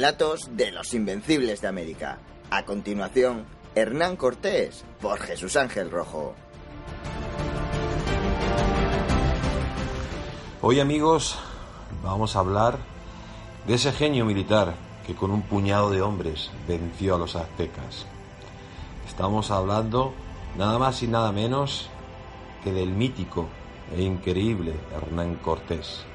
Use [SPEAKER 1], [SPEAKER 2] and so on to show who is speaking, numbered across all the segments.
[SPEAKER 1] Relatos de los Invencibles de América. A continuación, Hernán Cortés por Jesús Ángel Rojo.
[SPEAKER 2] Hoy amigos vamos a hablar de ese genio militar que con un puñado de hombres venció a los aztecas. Estamos hablando nada más y nada menos que del mítico e increíble Hernán Cortés.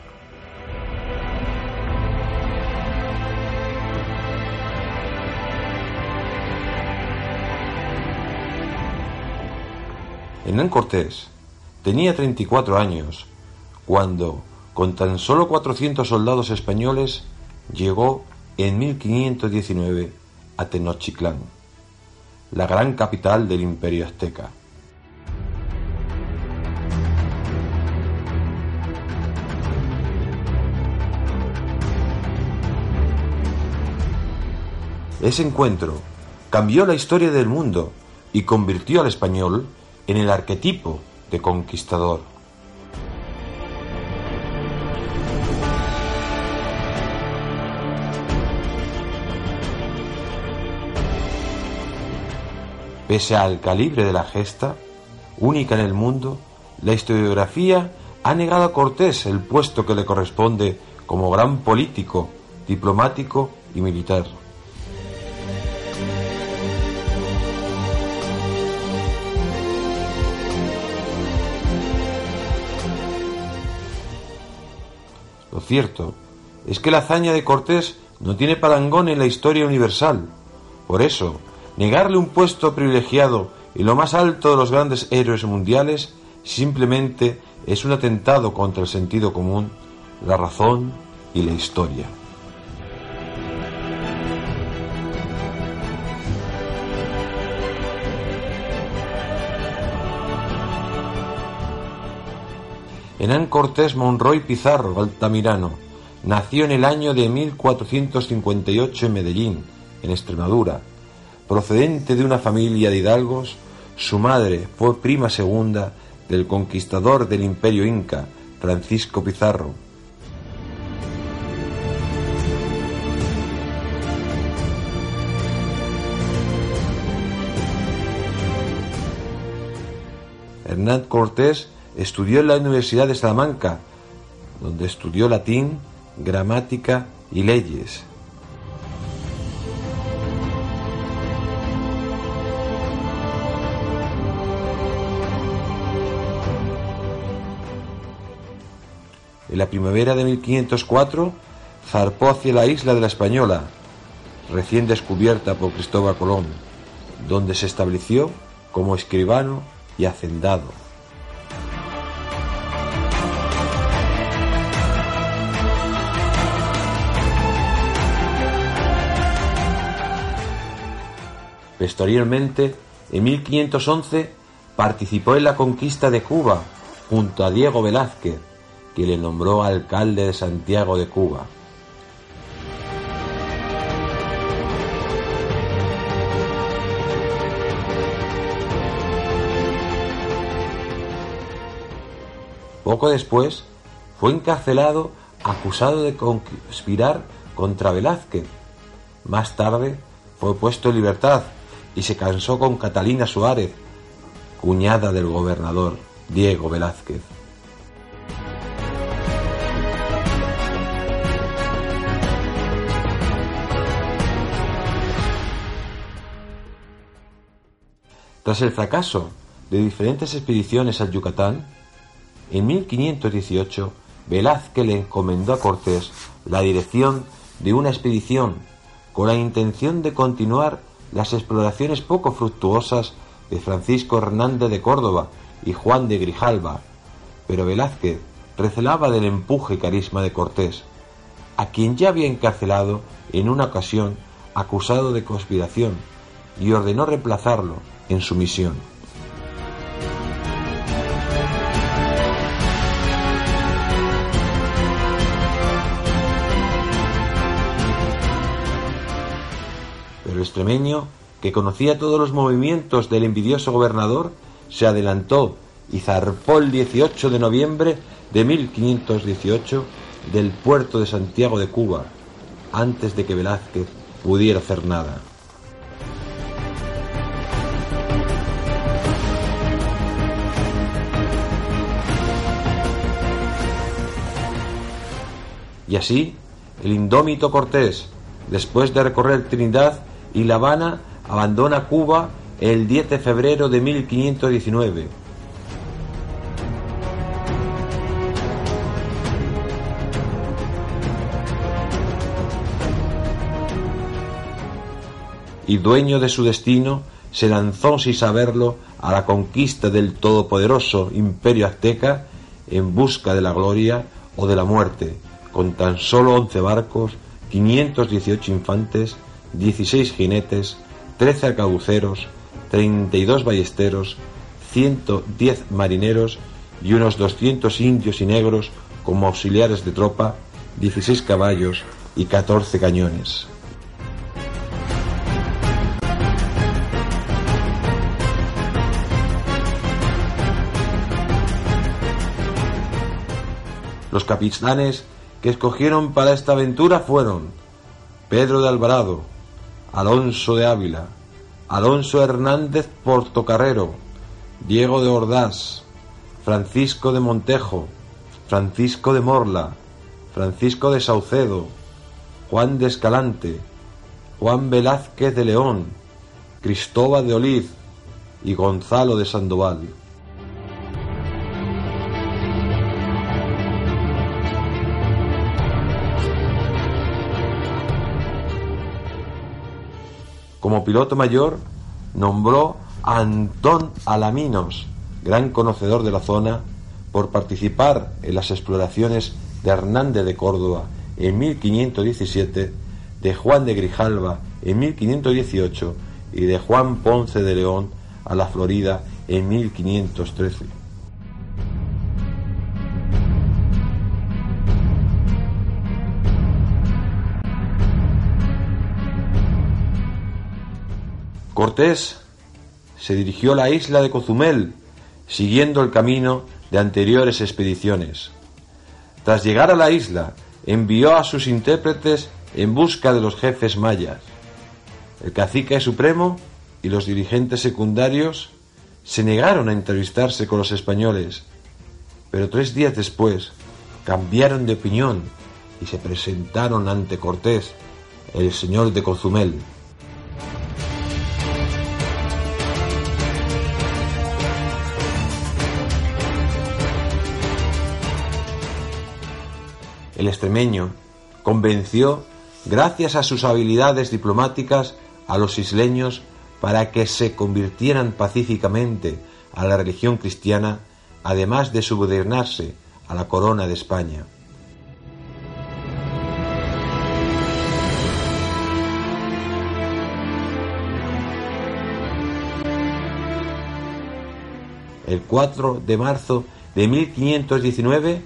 [SPEAKER 2] Hernán Cortés tenía 34 años cuando, con tan solo 400 soldados españoles, llegó en 1519 a Tenochtitlán, la gran capital del imperio azteca. Ese encuentro cambió la historia del mundo y convirtió al español en el arquetipo de conquistador. Pese al calibre de la gesta, única en el mundo, la historiografía ha negado a Cortés el puesto que le corresponde como gran político, diplomático y militar. Lo cierto es que la hazaña de Cortés no tiene parangón en la historia universal. Por eso, negarle un puesto privilegiado y lo más alto de los grandes héroes mundiales simplemente es un atentado contra el sentido común, la razón y la historia. Hernán Cortés Monroy Pizarro, Altamirano, nació en el año de 1458 en Medellín, en Extremadura. Procedente de una familia de hidalgos, su madre fue prima segunda del conquistador del imperio inca, Francisco Pizarro. Hernán Cortés Estudió en la Universidad de Salamanca, donde estudió latín, gramática y leyes. En la primavera de 1504 zarpó hacia la isla de la Española, recién descubierta por Cristóbal Colón, donde se estableció como escribano y hacendado. Posteriormente, en 1511, participó en la conquista de Cuba junto a Diego Velázquez, que le nombró alcalde de Santiago de Cuba. Poco después fue encarcelado acusado de conspirar contra Velázquez. Más tarde fue puesto en libertad y se casó con Catalina Suárez, cuñada del gobernador Diego Velázquez. Tras el fracaso de diferentes expediciones al Yucatán, en 1518 Velázquez le encomendó a Cortés la dirección de una expedición con la intención de continuar las exploraciones poco fructuosas de Francisco Hernández de Córdoba y Juan de Grijalva, pero Velázquez recelaba del empuje y carisma de Cortés, a quien ya había encarcelado en una ocasión acusado de conspiración, y ordenó reemplazarlo en su misión. Extremeño, que conocía todos los movimientos del envidioso gobernador, se adelantó y zarpó el 18 de noviembre de 1518 del puerto de Santiago de Cuba, antes de que Velázquez pudiera hacer nada. Y así, el indómito Cortés, después de recorrer Trinidad y La Habana, abandona Cuba el 10 de febrero de 1519. Y dueño de su destino, se lanzó sin saberlo a la conquista del todopoderoso imperio azteca en busca de la gloria o de la muerte, con tan solo 11 barcos, 518 infantes, 16 jinetes, 13 arcabuceros, 32 ballesteros, 110 marineros y unos 200 indios y negros como auxiliares de tropa, 16 caballos y 14 cañones. Los capitanes que escogieron para esta aventura fueron Pedro de Alvarado, Alonso de Ávila, Alonso Hernández Portocarrero, Diego de Ordaz, Francisco de Montejo, Francisco de Morla, Francisco de Saucedo, Juan de Escalante, Juan Velázquez de León, Cristóbal de Oliz y Gonzalo de Sandoval. Como piloto mayor, nombró a Antón Alaminos, gran conocedor de la zona, por participar en las exploraciones de Hernández de Córdoba en 1517, de Juan de Grijalva en 1518 y de Juan Ponce de León a la Florida en 1513. Cortés se dirigió a la isla de Cozumel, siguiendo el camino de anteriores expediciones. Tras llegar a la isla, envió a sus intérpretes en busca de los jefes mayas. El cacique supremo y los dirigentes secundarios se negaron a entrevistarse con los españoles, pero tres días después cambiaron de opinión y se presentaron ante Cortés, el señor de Cozumel. el extremeño, convenció, gracias a sus habilidades diplomáticas, a los isleños para que se convirtieran pacíficamente a la religión cristiana, además de subordinarse a la corona de España. El 4 de marzo de 1519,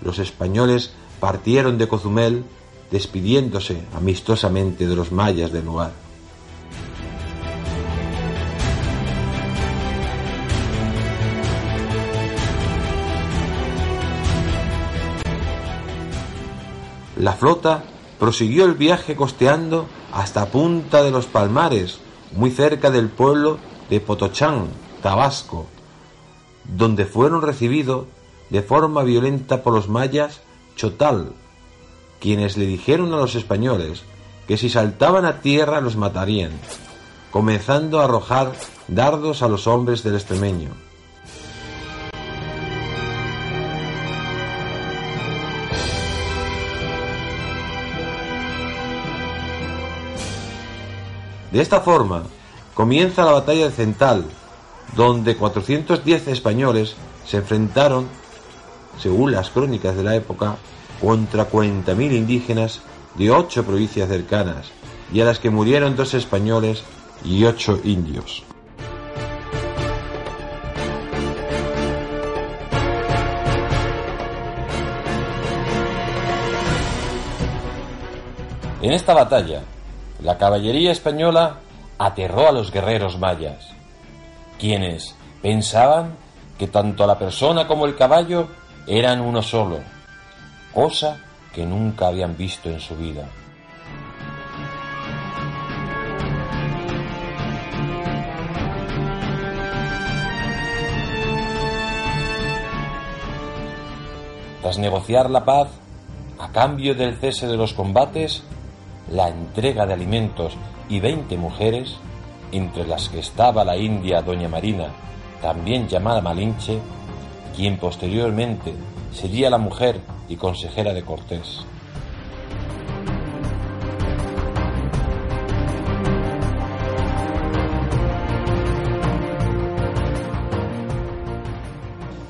[SPEAKER 2] los españoles partieron de Cozumel despidiéndose amistosamente de los mayas del lugar. La flota prosiguió el viaje costeando hasta Punta de los Palmares, muy cerca del pueblo de Potochán, Tabasco, donde fueron recibidos de forma violenta por los mayas Chotal, quienes le dijeron a los españoles que si saltaban a tierra los matarían, comenzando a arrojar dardos a los hombres del extremeño. De esta forma, comienza la batalla de Cental, donde 410 españoles se enfrentaron, según las crónicas de la época, contra 40.000 indígenas de ocho provincias cercanas, y a las que murieron dos españoles y ocho indios. En esta batalla, la caballería española aterró a los guerreros mayas, quienes pensaban que tanto la persona como el caballo eran uno solo, cosa que nunca habían visto en su vida. Tras negociar la paz, a cambio del cese de los combates, la entrega de alimentos y veinte mujeres, entre las que estaba la india Doña Marina, también llamada Malinche, quien posteriormente sería la mujer y consejera de Cortés.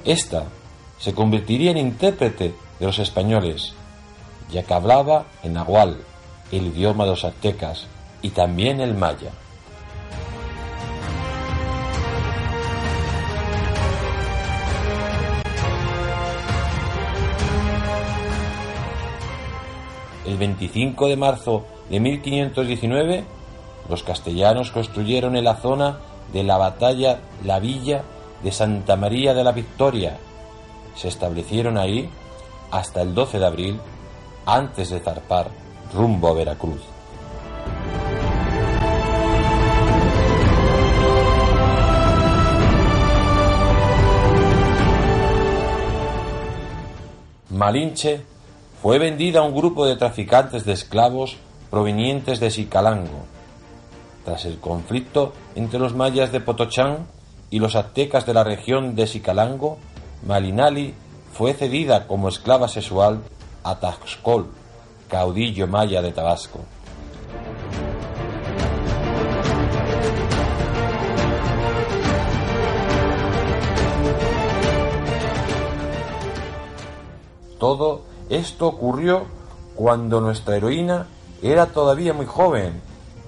[SPEAKER 2] Esta se convertiría en intérprete de los españoles, ya que hablaba en nahual, el idioma de los aztecas, y también el maya. El 25 de marzo de 1519, los castellanos construyeron en la zona de la batalla la villa de Santa María de la Victoria. Se establecieron ahí hasta el 12 de abril, antes de zarpar rumbo a Veracruz. Malinche fue vendida a un grupo de traficantes de esclavos provenientes de Sicalango. Tras el conflicto entre los mayas de Potochán y los aztecas de la región de Sicalango, Malinali fue cedida como esclava sexual a Taxcol, caudillo maya de Tabasco. Todo esto ocurrió cuando nuestra heroína era todavía muy joven,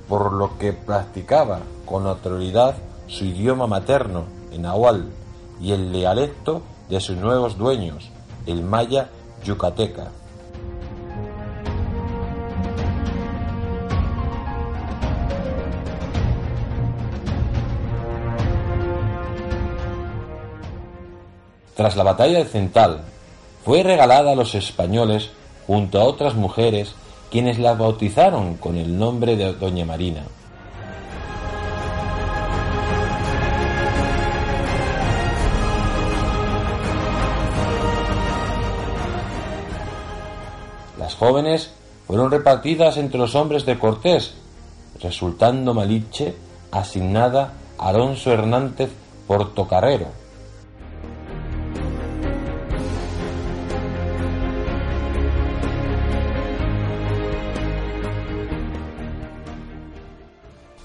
[SPEAKER 2] por lo que practicaba con naturalidad su idioma materno, en Nahual, y el dialecto de sus nuevos dueños, el maya yucateca. Tras la batalla de Cental, fue regalada a los españoles junto a otras mujeres quienes la bautizaron con el nombre de Doña Marina. Las jóvenes fueron repartidas entre los hombres de Cortés, resultando Maliche asignada a Alonso Hernández Portocarrero,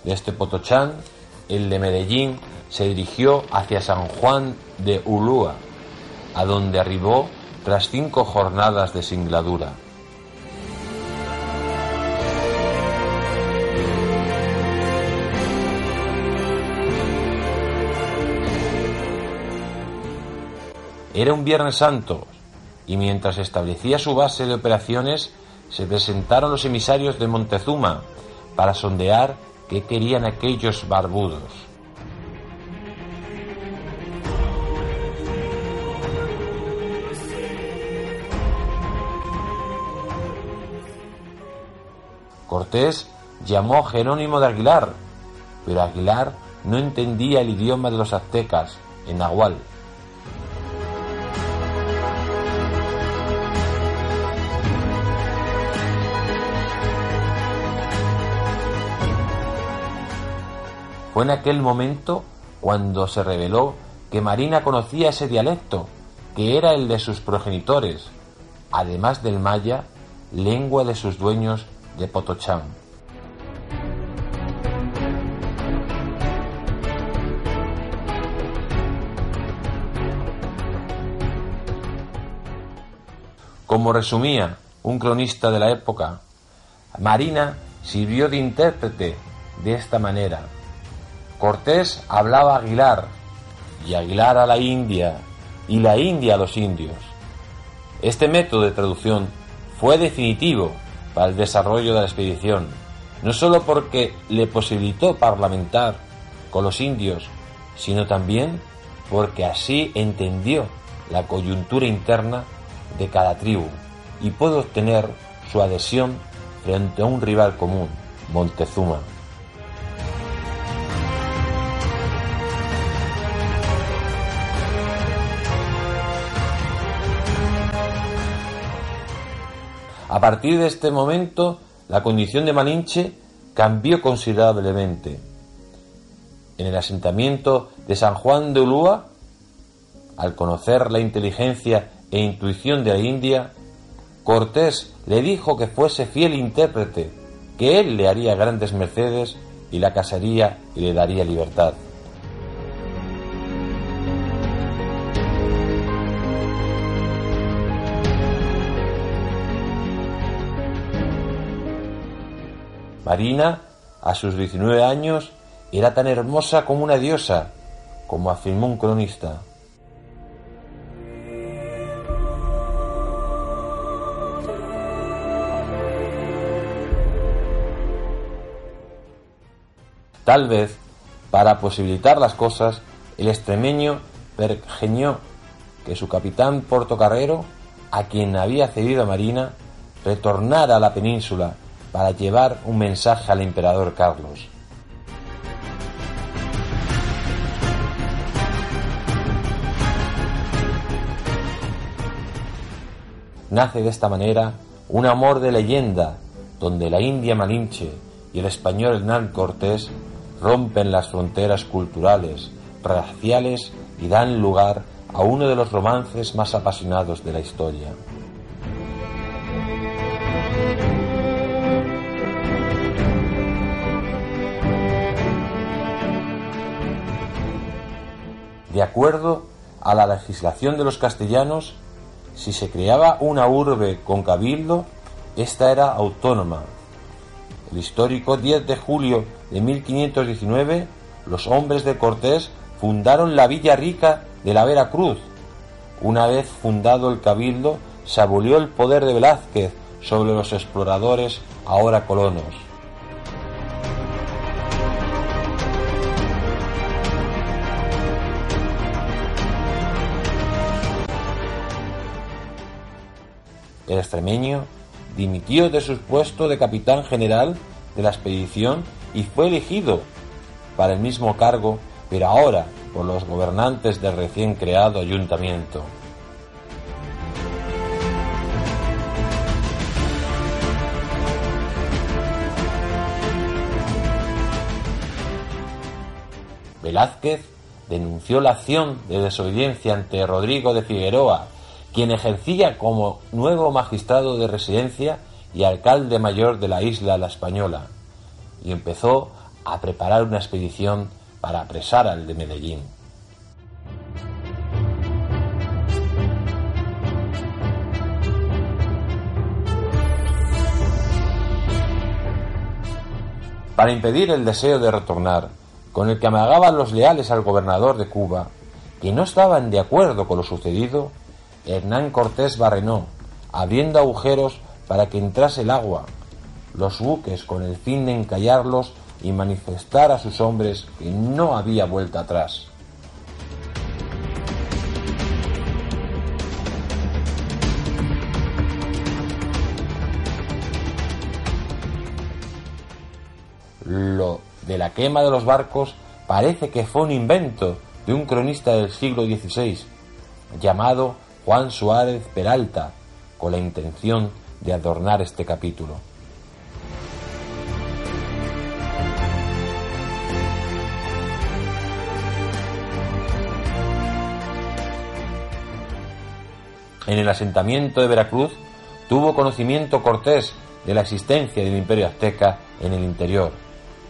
[SPEAKER 2] De este Potochán, el de Medellín se dirigió hacia San Juan de Ulúa, a donde arribó tras cinco jornadas de singladura. Era un Viernes Santo y mientras establecía su base de operaciones se presentaron los emisarios de Montezuma para sondear qué querían aquellos barbudos. Cortés llamó a Jerónimo de Aguilar, pero Aguilar no entendía el idioma de los aztecas, en nahual. Fue en aquel momento cuando se reveló que Marina conocía ese dialecto, que era el de sus progenitores, además del maya, lengua de sus dueños de Potochán. Como resumía un cronista de la época, Marina sirvió de intérprete de esta manera. Cortés hablaba a Aguilar y Aguilar a la India y la India a los indios. Este método de traducción fue definitivo para el desarrollo de la expedición, no sólo porque le posibilitó parlamentar con los indios, sino también porque así entendió la coyuntura interna de cada tribu y pudo obtener su adhesión frente a un rival común, Montezuma. A partir de este momento, la condición de Malinche cambió considerablemente. En el asentamiento de San Juan de Ulúa, al conocer la inteligencia e intuición de la India, Cortés le dijo que fuese fiel intérprete, que él le haría grandes mercedes y la casaría y le daría libertad. Marina, a sus 19 años, era tan hermosa como una diosa, como afirmó un cronista. Tal vez, para posibilitar las cosas, el extremeño pergeñó que su capitán portocarrero, a quien había cedido a Marina, retornara a la península para llevar un mensaje al emperador Carlos. Nace de esta manera un amor de leyenda donde la India Malinche y el español Hernán Cortés rompen las fronteras culturales, raciales y dan lugar a uno de los romances más apasionados de la historia. De acuerdo a la legislación de los castellanos, si se creaba una urbe con cabildo, esta era autónoma. El histórico 10 de julio de 1519, los hombres de Cortés fundaron la Villa Rica de la Vera Cruz. Una vez fundado el cabildo, se abolió el poder de Velázquez sobre los exploradores ahora colonos. El extremeño dimitió de su puesto de capitán general de la expedición y fue elegido para el mismo cargo, pero ahora por los gobernantes del recién creado ayuntamiento. Velázquez denunció la acción de desobediencia ante Rodrigo de Figueroa quien ejercía como nuevo magistrado de residencia y alcalde mayor de la isla La Española, y empezó a preparar una expedición para apresar al de Medellín. Para impedir el deseo de retornar, con el que amagaban los leales al gobernador de Cuba, que no estaban de acuerdo con lo sucedido, Hernán Cortés barrenó, abriendo agujeros para que entrase el agua, los buques con el fin de encallarlos y manifestar a sus hombres que no había vuelta atrás. Lo de la quema de los barcos parece que fue un invento de un cronista del siglo XVI llamado Juan Suárez Peralta, con la intención de adornar este capítulo. En el asentamiento de Veracruz tuvo conocimiento Cortés de la existencia del imperio azteca en el interior,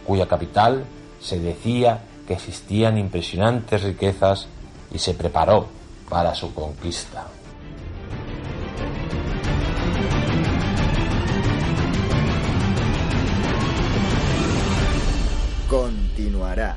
[SPEAKER 2] cuya capital se decía que existían impresionantes riquezas y se preparó para su conquista.
[SPEAKER 1] Continuará.